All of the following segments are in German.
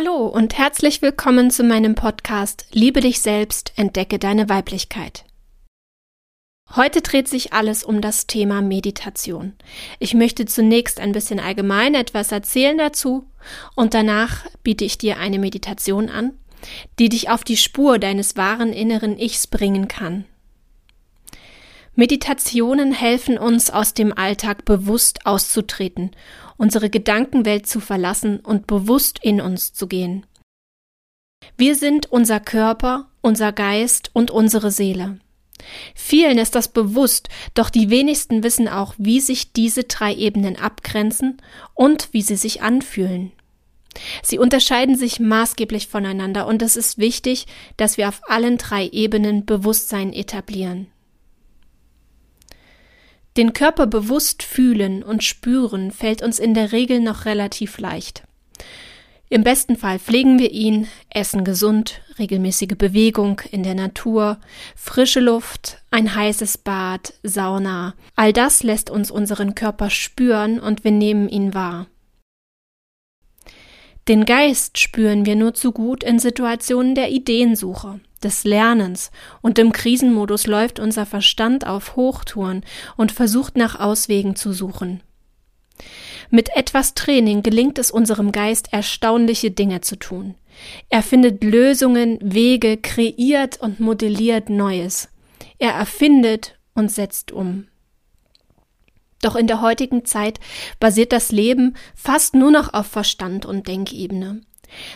Hallo und herzlich willkommen zu meinem Podcast Liebe dich selbst, entdecke deine Weiblichkeit. Heute dreht sich alles um das Thema Meditation. Ich möchte zunächst ein bisschen allgemein etwas erzählen dazu und danach biete ich dir eine Meditation an, die dich auf die Spur deines wahren inneren Ichs bringen kann. Meditationen helfen uns aus dem Alltag bewusst auszutreten unsere Gedankenwelt zu verlassen und bewusst in uns zu gehen. Wir sind unser Körper, unser Geist und unsere Seele. Vielen ist das bewusst, doch die wenigsten wissen auch, wie sich diese drei Ebenen abgrenzen und wie sie sich anfühlen. Sie unterscheiden sich maßgeblich voneinander und es ist wichtig, dass wir auf allen drei Ebenen Bewusstsein etablieren. Den Körper bewusst fühlen und spüren fällt uns in der Regel noch relativ leicht. Im besten Fall pflegen wir ihn, essen gesund, regelmäßige Bewegung in der Natur, frische Luft, ein heißes Bad, Sauna. All das lässt uns unseren Körper spüren und wir nehmen ihn wahr. Den Geist spüren wir nur zu gut in Situationen der Ideensuche, des Lernens, und im Krisenmodus läuft unser Verstand auf Hochtouren und versucht nach Auswegen zu suchen. Mit etwas Training gelingt es unserem Geist erstaunliche Dinge zu tun. Er findet Lösungen, Wege, kreiert und modelliert Neues. Er erfindet und setzt um. Doch in der heutigen Zeit basiert das Leben fast nur noch auf Verstand und Denkebene.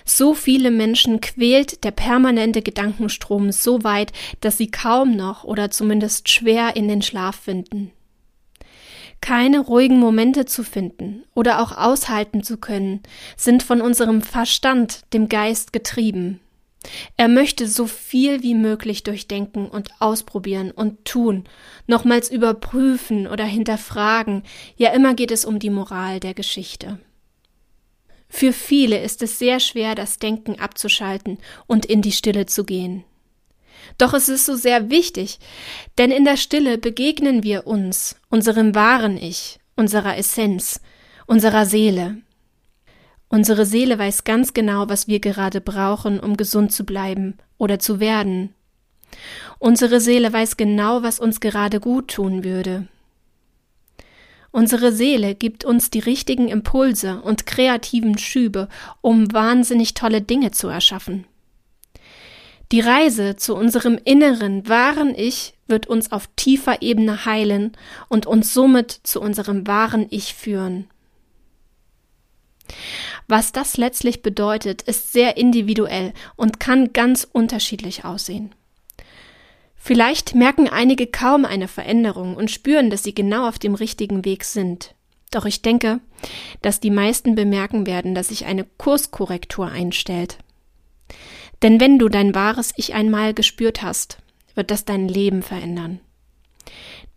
So viele Menschen quält der permanente Gedankenstrom so weit, dass sie kaum noch oder zumindest schwer in den Schlaf finden. Keine ruhigen Momente zu finden oder auch aushalten zu können, sind von unserem Verstand, dem Geist getrieben. Er möchte so viel wie möglich durchdenken und ausprobieren und tun, nochmals überprüfen oder hinterfragen, ja immer geht es um die Moral der Geschichte. Für viele ist es sehr schwer, das Denken abzuschalten und in die Stille zu gehen. Doch es ist so sehr wichtig, denn in der Stille begegnen wir uns, unserem wahren Ich, unserer Essenz, unserer Seele, Unsere Seele weiß ganz genau, was wir gerade brauchen, um gesund zu bleiben oder zu werden. Unsere Seele weiß genau, was uns gerade gut tun würde. Unsere Seele gibt uns die richtigen Impulse und kreativen Schübe, um wahnsinnig tolle Dinge zu erschaffen. Die Reise zu unserem inneren, wahren Ich wird uns auf tiefer Ebene heilen und uns somit zu unserem wahren Ich führen. Was das letztlich bedeutet, ist sehr individuell und kann ganz unterschiedlich aussehen. Vielleicht merken einige kaum eine Veränderung und spüren, dass sie genau auf dem richtigen Weg sind. Doch ich denke, dass die meisten bemerken werden, dass sich eine Kurskorrektur einstellt. Denn wenn du dein wahres Ich einmal gespürt hast, wird das dein Leben verändern.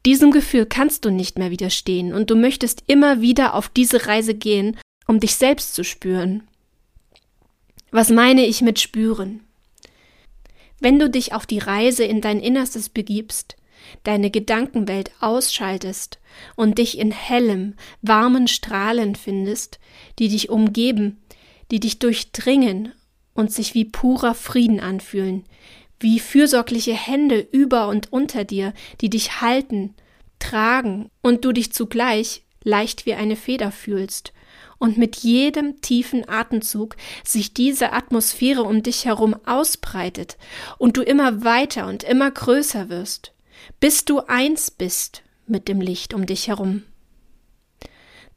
Diesem Gefühl kannst du nicht mehr widerstehen und du möchtest immer wieder auf diese Reise gehen um dich selbst zu spüren. Was meine ich mit spüren? Wenn du dich auf die Reise in dein Innerstes begibst, deine Gedankenwelt ausschaltest und dich in hellem, warmen Strahlen findest, die dich umgeben, die dich durchdringen und sich wie purer Frieden anfühlen, wie fürsorgliche Hände über und unter dir, die dich halten, tragen und du dich zugleich leicht wie eine Feder fühlst und mit jedem tiefen Atemzug sich diese Atmosphäre um dich herum ausbreitet und du immer weiter und immer größer wirst, bis du eins bist mit dem Licht um dich herum.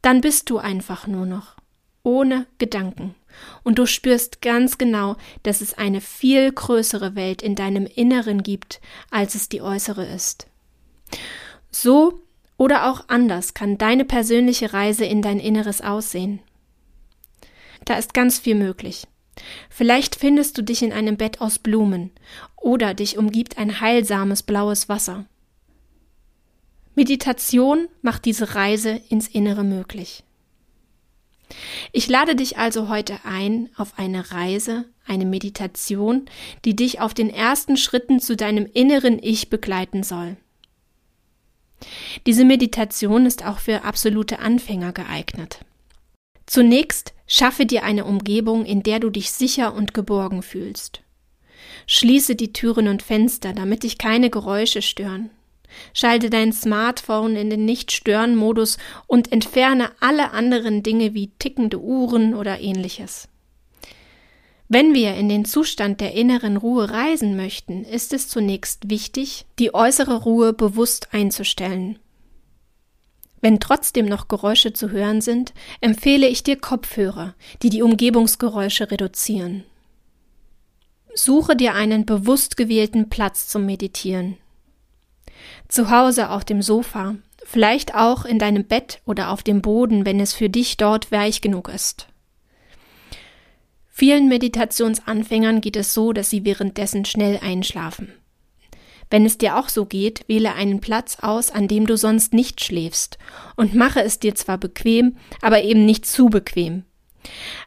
Dann bist du einfach nur noch, ohne Gedanken, und du spürst ganz genau, dass es eine viel größere Welt in deinem Inneren gibt, als es die äußere ist. So oder auch anders kann deine persönliche Reise in dein Inneres aussehen. Da ist ganz viel möglich. Vielleicht findest du dich in einem Bett aus Blumen oder dich umgibt ein heilsames blaues Wasser. Meditation macht diese Reise ins Innere möglich. Ich lade dich also heute ein auf eine Reise, eine Meditation, die dich auf den ersten Schritten zu deinem inneren Ich begleiten soll. Diese Meditation ist auch für absolute Anfänger geeignet. Zunächst Schaffe dir eine Umgebung, in der du dich sicher und geborgen fühlst. Schließe die Türen und Fenster, damit dich keine Geräusche stören. Schalte dein Smartphone in den Nicht-Stören-Modus und entferne alle anderen Dinge wie tickende Uhren oder ähnliches. Wenn wir in den Zustand der inneren Ruhe reisen möchten, ist es zunächst wichtig, die äußere Ruhe bewusst einzustellen. Wenn trotzdem noch Geräusche zu hören sind, empfehle ich dir Kopfhörer, die die Umgebungsgeräusche reduzieren. Suche dir einen bewusst gewählten Platz zum Meditieren. Zu Hause auf dem Sofa, vielleicht auch in deinem Bett oder auf dem Boden, wenn es für dich dort weich genug ist. Vielen Meditationsanfängern geht es so, dass sie währenddessen schnell einschlafen. Wenn es dir auch so geht, wähle einen Platz aus, an dem du sonst nicht schläfst, und mache es dir zwar bequem, aber eben nicht zu bequem.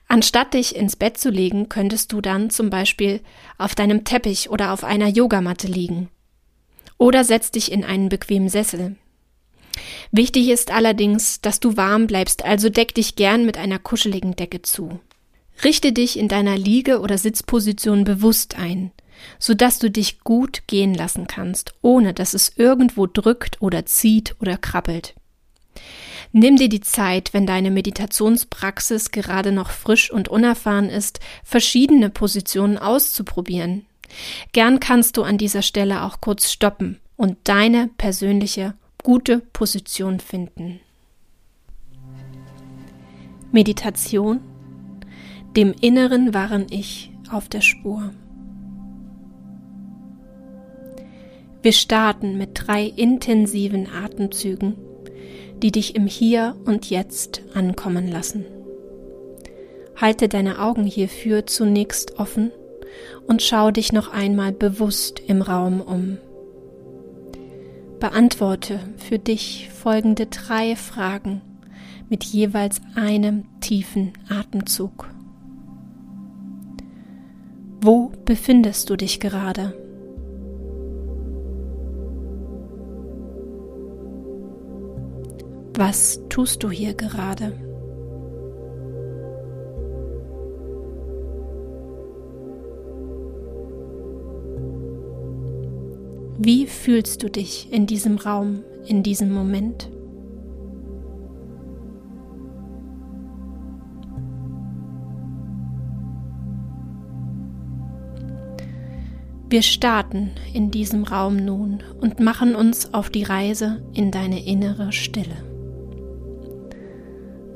Anstatt dich ins Bett zu legen, könntest du dann zum Beispiel auf deinem Teppich oder auf einer Yogamatte liegen. Oder setz dich in einen bequemen Sessel. Wichtig ist allerdings, dass du warm bleibst, also deck dich gern mit einer kuscheligen Decke zu. Richte dich in deiner Liege- oder Sitzposition bewusst ein sodass du dich gut gehen lassen kannst, ohne dass es irgendwo drückt oder zieht oder krabbelt. Nimm dir die Zeit, wenn deine Meditationspraxis gerade noch frisch und unerfahren ist, verschiedene Positionen auszuprobieren. Gern kannst du an dieser Stelle auch kurz stoppen und deine persönliche gute Position finden. Meditation dem inneren wahren Ich auf der Spur. Wir starten mit drei intensiven Atemzügen, die dich im Hier und Jetzt ankommen lassen. Halte deine Augen hierfür zunächst offen und schau dich noch einmal bewusst im Raum um. Beantworte für dich folgende drei Fragen mit jeweils einem tiefen Atemzug. Befindest du dich gerade? Was tust du hier gerade? Wie fühlst du dich in diesem Raum, in diesem Moment? Wir starten in diesem Raum nun und machen uns auf die Reise in deine innere Stille.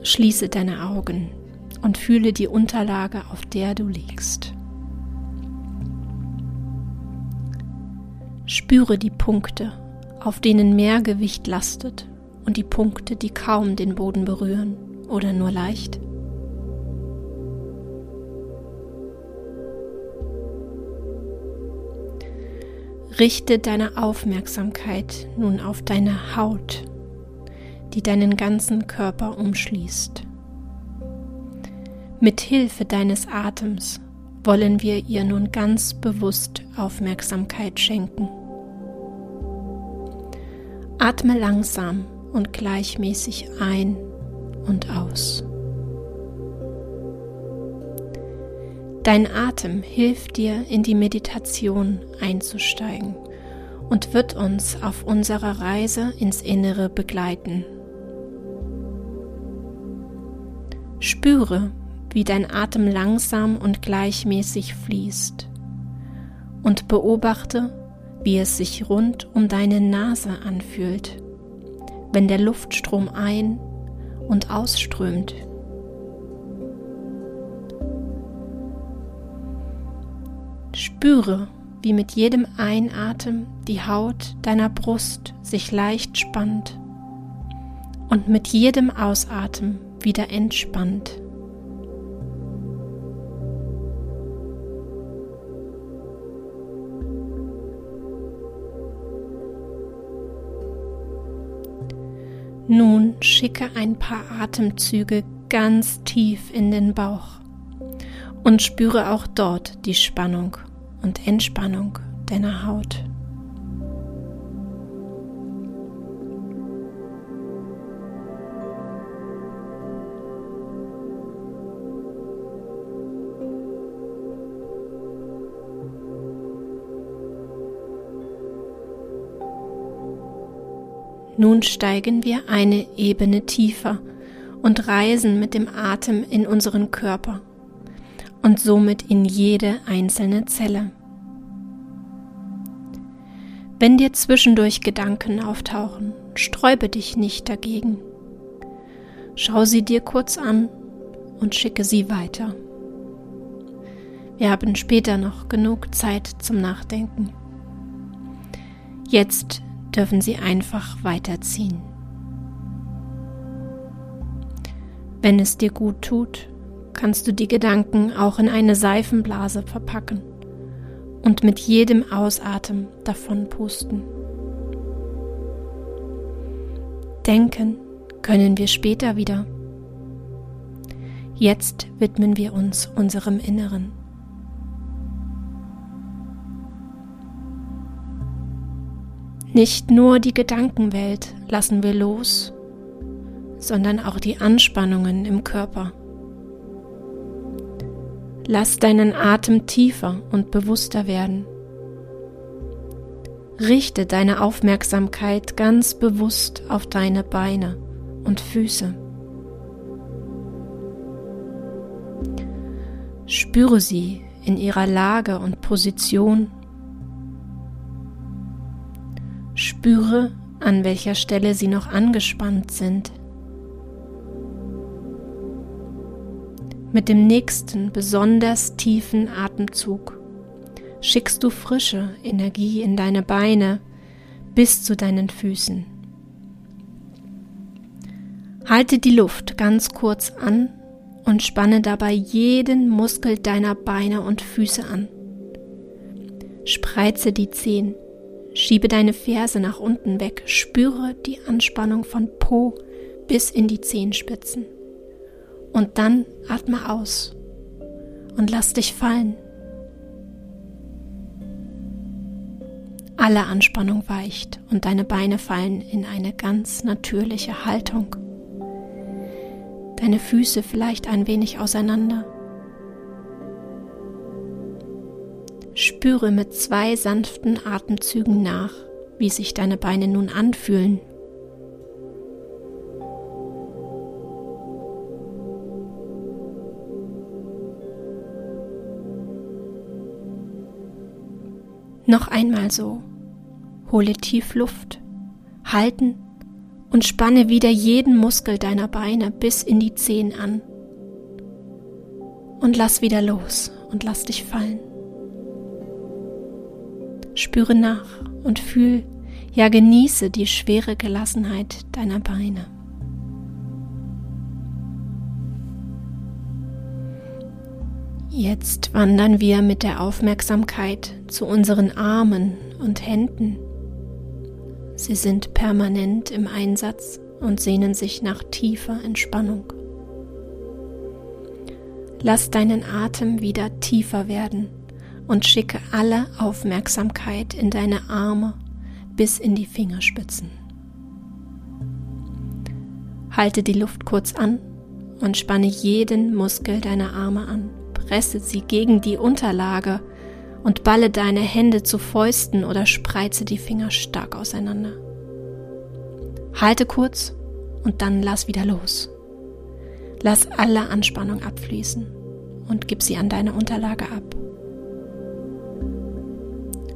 Schließe deine Augen und fühle die Unterlage, auf der du liegst. Spüre die Punkte, auf denen mehr Gewicht lastet und die Punkte, die kaum den Boden berühren oder nur leicht. Richte deine Aufmerksamkeit nun auf deine Haut die deinen ganzen Körper umschließt. Mit Hilfe deines Atems wollen wir ihr nun ganz bewusst Aufmerksamkeit schenken. Atme langsam und gleichmäßig ein und aus. Dein Atem hilft dir, in die Meditation einzusteigen und wird uns auf unserer Reise ins Innere begleiten. Spüre, wie dein Atem langsam und gleichmäßig fließt und beobachte, wie es sich rund um deine Nase anfühlt, wenn der Luftstrom ein- und ausströmt. Spüre, wie mit jedem Einatmen die Haut deiner Brust sich leicht spannt und mit jedem Ausatmen wieder entspannt. Nun schicke ein paar Atemzüge ganz tief in den Bauch und spüre auch dort die Spannung und Entspannung deiner Haut. Nun steigen wir eine Ebene tiefer und reisen mit dem Atem in unseren Körper und somit in jede einzelne Zelle. Wenn dir zwischendurch Gedanken auftauchen, sträube dich nicht dagegen. Schau sie dir kurz an und schicke sie weiter. Wir haben später noch genug Zeit zum Nachdenken. Jetzt dürfen sie einfach weiterziehen. Wenn es dir gut tut, kannst du die Gedanken auch in eine Seifenblase verpacken und mit jedem Ausatmen davon pusten. Denken können wir später wieder. Jetzt widmen wir uns unserem Inneren. Nicht nur die Gedankenwelt lassen wir los, sondern auch die Anspannungen im Körper. Lass deinen Atem tiefer und bewusster werden. Richte deine Aufmerksamkeit ganz bewusst auf deine Beine und Füße. Spüre sie in ihrer Lage und Position Spüre, an welcher Stelle sie noch angespannt sind. Mit dem nächsten besonders tiefen Atemzug schickst du frische Energie in deine Beine bis zu deinen Füßen. Halte die Luft ganz kurz an und spanne dabei jeden Muskel deiner Beine und Füße an. Spreize die Zehen Schiebe deine Ferse nach unten weg, spüre die Anspannung von Po bis in die Zehenspitzen. Und dann atme aus und lass dich fallen. Alle Anspannung weicht und deine Beine fallen in eine ganz natürliche Haltung. Deine Füße vielleicht ein wenig auseinander Spüre mit zwei sanften Atemzügen nach, wie sich deine Beine nun anfühlen. Noch einmal so. Hole tief Luft, halten und spanne wieder jeden Muskel deiner Beine bis in die Zehen an. Und lass wieder los und lass dich fallen. Spüre nach und fühl, ja genieße die schwere Gelassenheit deiner Beine. Jetzt wandern wir mit der Aufmerksamkeit zu unseren Armen und Händen. Sie sind permanent im Einsatz und sehnen sich nach tiefer Entspannung. Lass deinen Atem wieder tiefer werden und schicke alle Aufmerksamkeit in deine Arme bis in die Fingerspitzen. Halte die Luft kurz an und spanne jeden Muskel deiner Arme an. Presse sie gegen die Unterlage und balle deine Hände zu Fäusten oder spreize die Finger stark auseinander. Halte kurz und dann lass wieder los. Lass alle Anspannung abfließen und gib sie an deine Unterlage ab.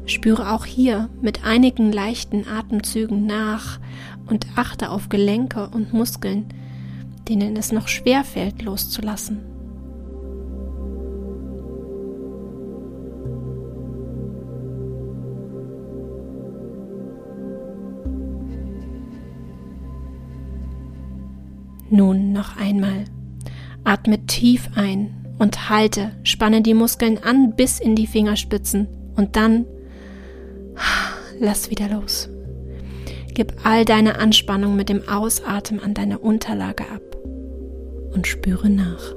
Spüre auch hier mit einigen leichten Atemzügen nach und achte auf Gelenke und Muskeln, denen es noch schwer fällt loszulassen. Nun noch einmal. Atme tief ein und halte, spanne die Muskeln an bis in die Fingerspitzen und dann Lass wieder los. Gib all deine Anspannung mit dem Ausatmen an deine Unterlage ab und spüre nach.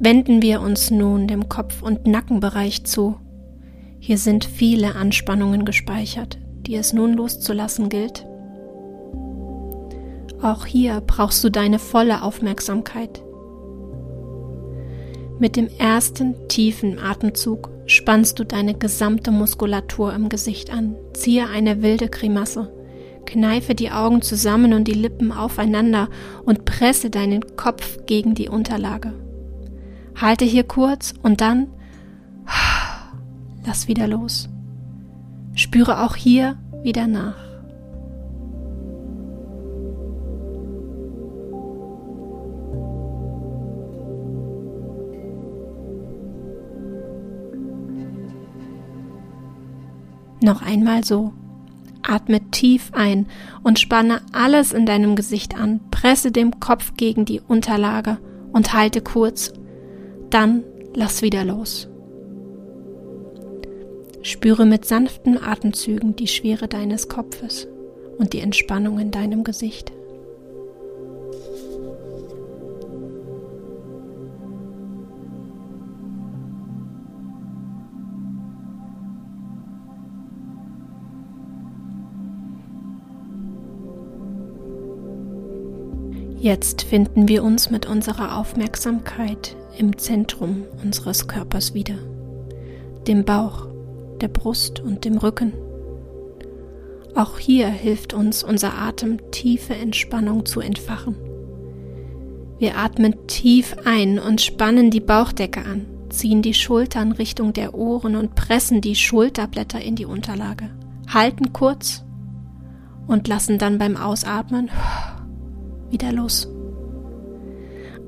Wenden wir uns nun dem Kopf- und Nackenbereich zu. Hier sind viele Anspannungen gespeichert, die es nun loszulassen gilt. Auch hier brauchst du deine volle Aufmerksamkeit. Mit dem ersten tiefen Atemzug spannst du deine gesamte Muskulatur im Gesicht an, ziehe eine wilde Grimasse, kneife die Augen zusammen und die Lippen aufeinander und presse deinen Kopf gegen die Unterlage. Halte hier kurz und dann lass wieder los. Spüre auch hier wieder nach. Noch einmal so. Atme tief ein und spanne alles in deinem Gesicht an. Presse den Kopf gegen die Unterlage und halte kurz. Dann lass wieder los. Spüre mit sanften Atemzügen die Schwere deines Kopfes und die Entspannung in deinem Gesicht. Jetzt finden wir uns mit unserer Aufmerksamkeit im Zentrum unseres Körpers wieder, dem Bauch, der Brust und dem Rücken. Auch hier hilft uns unser Atem, tiefe Entspannung zu entfachen. Wir atmen tief ein und spannen die Bauchdecke an, ziehen die Schultern Richtung der Ohren und pressen die Schulterblätter in die Unterlage, halten kurz und lassen dann beim Ausatmen wieder los.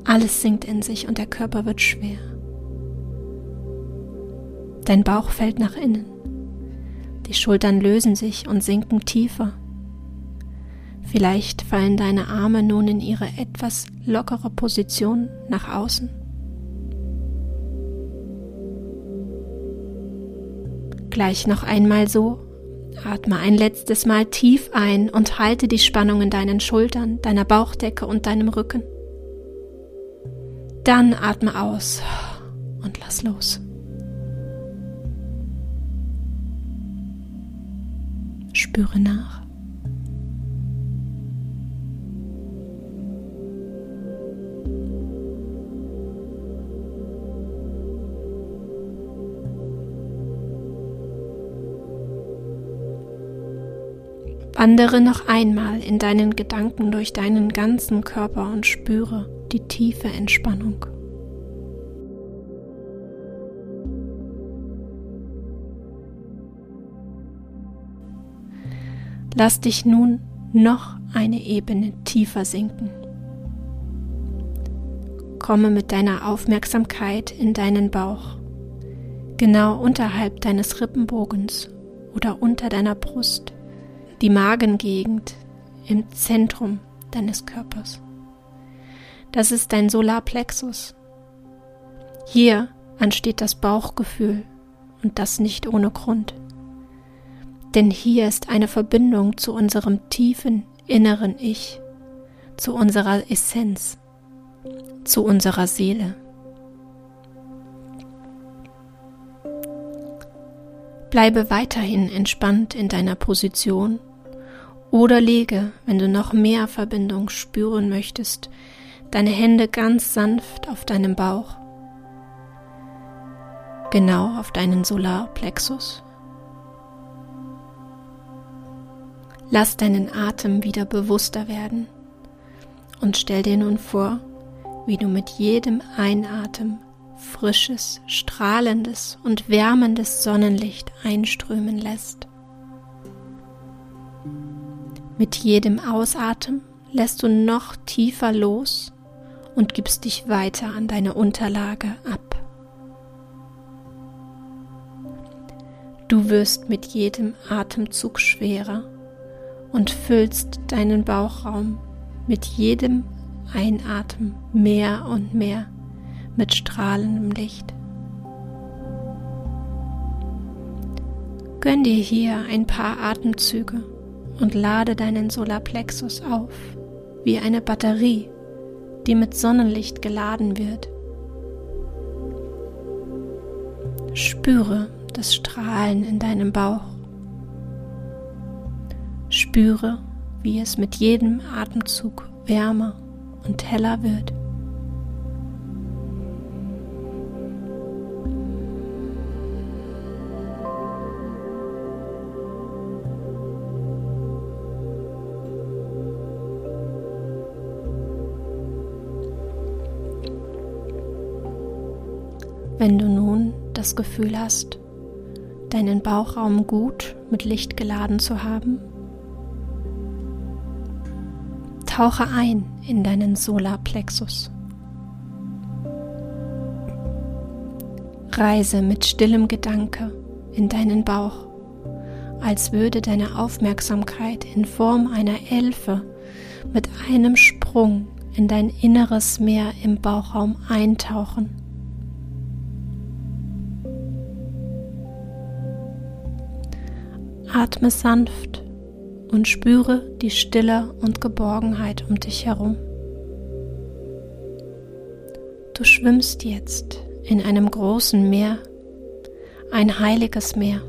Alles sinkt in sich und der Körper wird schwer. Dein Bauch fällt nach innen. Die Schultern lösen sich und sinken tiefer. Vielleicht fallen deine Arme nun in ihre etwas lockere Position nach außen. Gleich noch einmal so Atme ein letztes Mal tief ein und halte die Spannung in deinen Schultern, deiner Bauchdecke und deinem Rücken. Dann atme aus und lass los. Spüre nach. Wandere noch einmal in deinen Gedanken durch deinen ganzen Körper und spüre die tiefe Entspannung. Lass dich nun noch eine Ebene tiefer sinken. Komme mit deiner Aufmerksamkeit in deinen Bauch, genau unterhalb deines Rippenbogens oder unter deiner Brust die Magengegend im Zentrum deines Körpers. Das ist dein Solarplexus. Hier entsteht das Bauchgefühl und das nicht ohne Grund. Denn hier ist eine Verbindung zu unserem tiefen inneren Ich, zu unserer Essenz, zu unserer Seele. Bleibe weiterhin entspannt in deiner Position oder lege, wenn du noch mehr Verbindung spüren möchtest, deine Hände ganz sanft auf deinem Bauch, genau auf deinen Solarplexus. Lass deinen Atem wieder bewusster werden und stell dir nun vor, wie du mit jedem Einatmen frisches, strahlendes und wärmendes Sonnenlicht einströmen lässt. Mit jedem Ausatmen lässt du noch tiefer los und gibst dich weiter an deine Unterlage ab. Du wirst mit jedem Atemzug schwerer und füllst deinen Bauchraum mit jedem Einatmen mehr und mehr mit strahlendem Licht. Gönn dir hier ein paar Atemzüge und lade deinen Solarplexus auf, wie eine Batterie, die mit Sonnenlicht geladen wird. Spüre das Strahlen in deinem Bauch. Spüre, wie es mit jedem Atemzug wärmer und heller wird. Wenn du nun das Gefühl hast, deinen Bauchraum gut mit Licht geladen zu haben, tauche ein in deinen Solarplexus. Reise mit stillem Gedanke in deinen Bauch, als würde deine Aufmerksamkeit in Form einer Elfe mit einem Sprung in dein inneres Meer im Bauchraum eintauchen. Atme sanft und spüre die Stille und Geborgenheit um dich herum. Du schwimmst jetzt in einem großen Meer, ein heiliges Meer.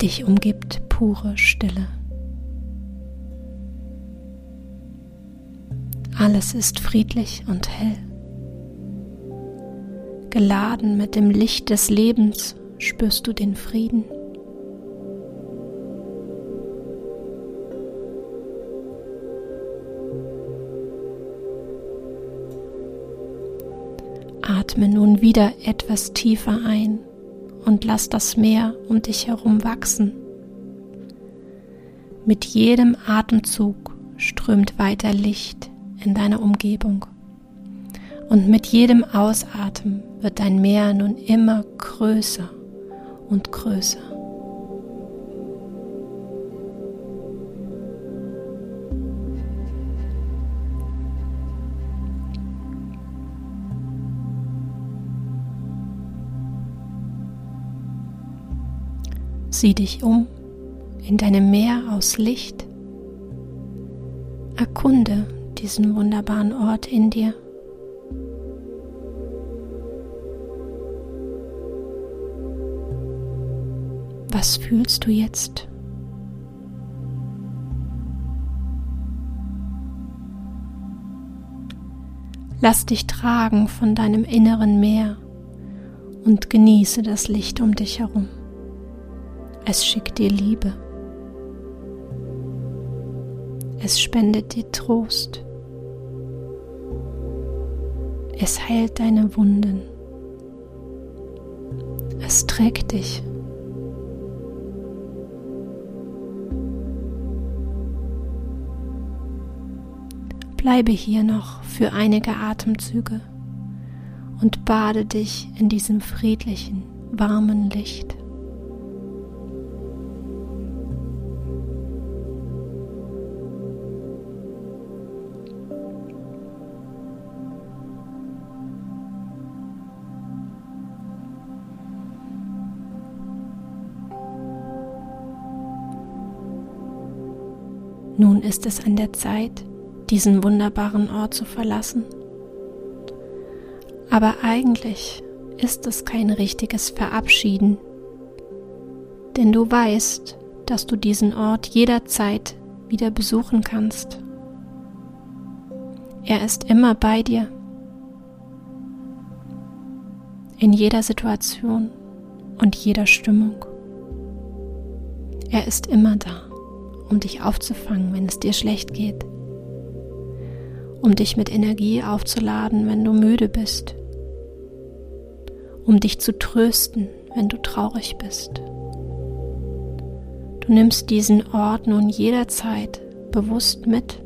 Dich umgibt pure Stille. Alles ist friedlich und hell. Geladen mit dem Licht des Lebens spürst du den Frieden. Wieder etwas tiefer ein und lass das Meer um dich herum wachsen. Mit jedem Atemzug strömt weiter Licht in deiner Umgebung. Und mit jedem Ausatmen wird dein Meer nun immer größer und größer. Sieh dich um in deinem Meer aus Licht. Erkunde diesen wunderbaren Ort in dir. Was fühlst du jetzt? Lass dich tragen von deinem inneren Meer und genieße das Licht um dich herum. Es schickt dir Liebe. Es spendet dir Trost. Es heilt deine Wunden. Es trägt dich. Bleibe hier noch für einige Atemzüge und bade dich in diesem friedlichen, warmen Licht. Nun ist es an der Zeit, diesen wunderbaren Ort zu verlassen. Aber eigentlich ist es kein richtiges Verabschieden, denn du weißt, dass du diesen Ort jederzeit wieder besuchen kannst. Er ist immer bei dir, in jeder Situation und jeder Stimmung. Er ist immer da um dich aufzufangen, wenn es dir schlecht geht, um dich mit Energie aufzuladen, wenn du müde bist, um dich zu trösten, wenn du traurig bist. Du nimmst diesen Ort nun jederzeit bewusst mit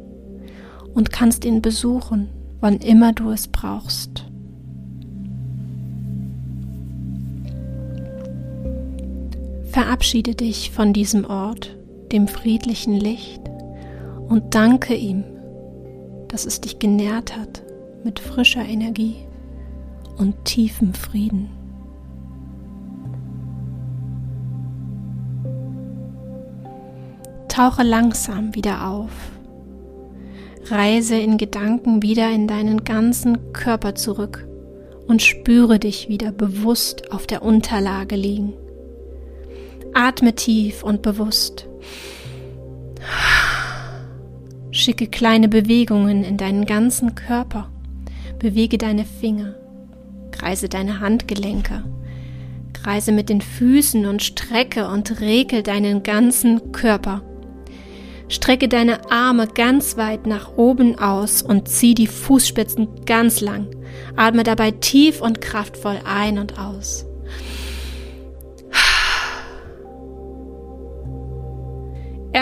und kannst ihn besuchen, wann immer du es brauchst. Verabschiede dich von diesem Ort dem friedlichen Licht und danke ihm, dass es dich genährt hat mit frischer Energie und tiefem Frieden. Tauche langsam wieder auf. Reise in Gedanken wieder in deinen ganzen Körper zurück und spüre dich wieder bewusst auf der Unterlage liegen. Atme tief und bewusst. Schicke kleine Bewegungen in deinen ganzen Körper. Bewege deine Finger. Kreise deine Handgelenke. Kreise mit den Füßen und strecke und regel deinen ganzen Körper. Strecke deine Arme ganz weit nach oben aus und zieh die Fußspitzen ganz lang. Atme dabei tief und kraftvoll ein und aus.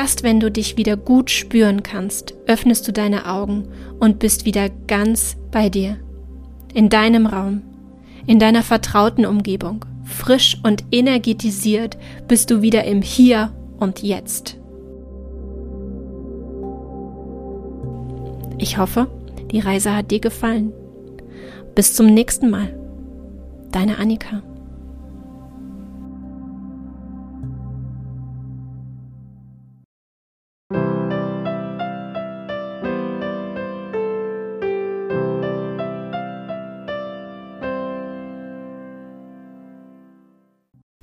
Erst wenn du dich wieder gut spüren kannst, öffnest du deine Augen und bist wieder ganz bei dir. In deinem Raum, in deiner vertrauten Umgebung, frisch und energetisiert bist du wieder im Hier und Jetzt. Ich hoffe, die Reise hat dir gefallen. Bis zum nächsten Mal. Deine Annika.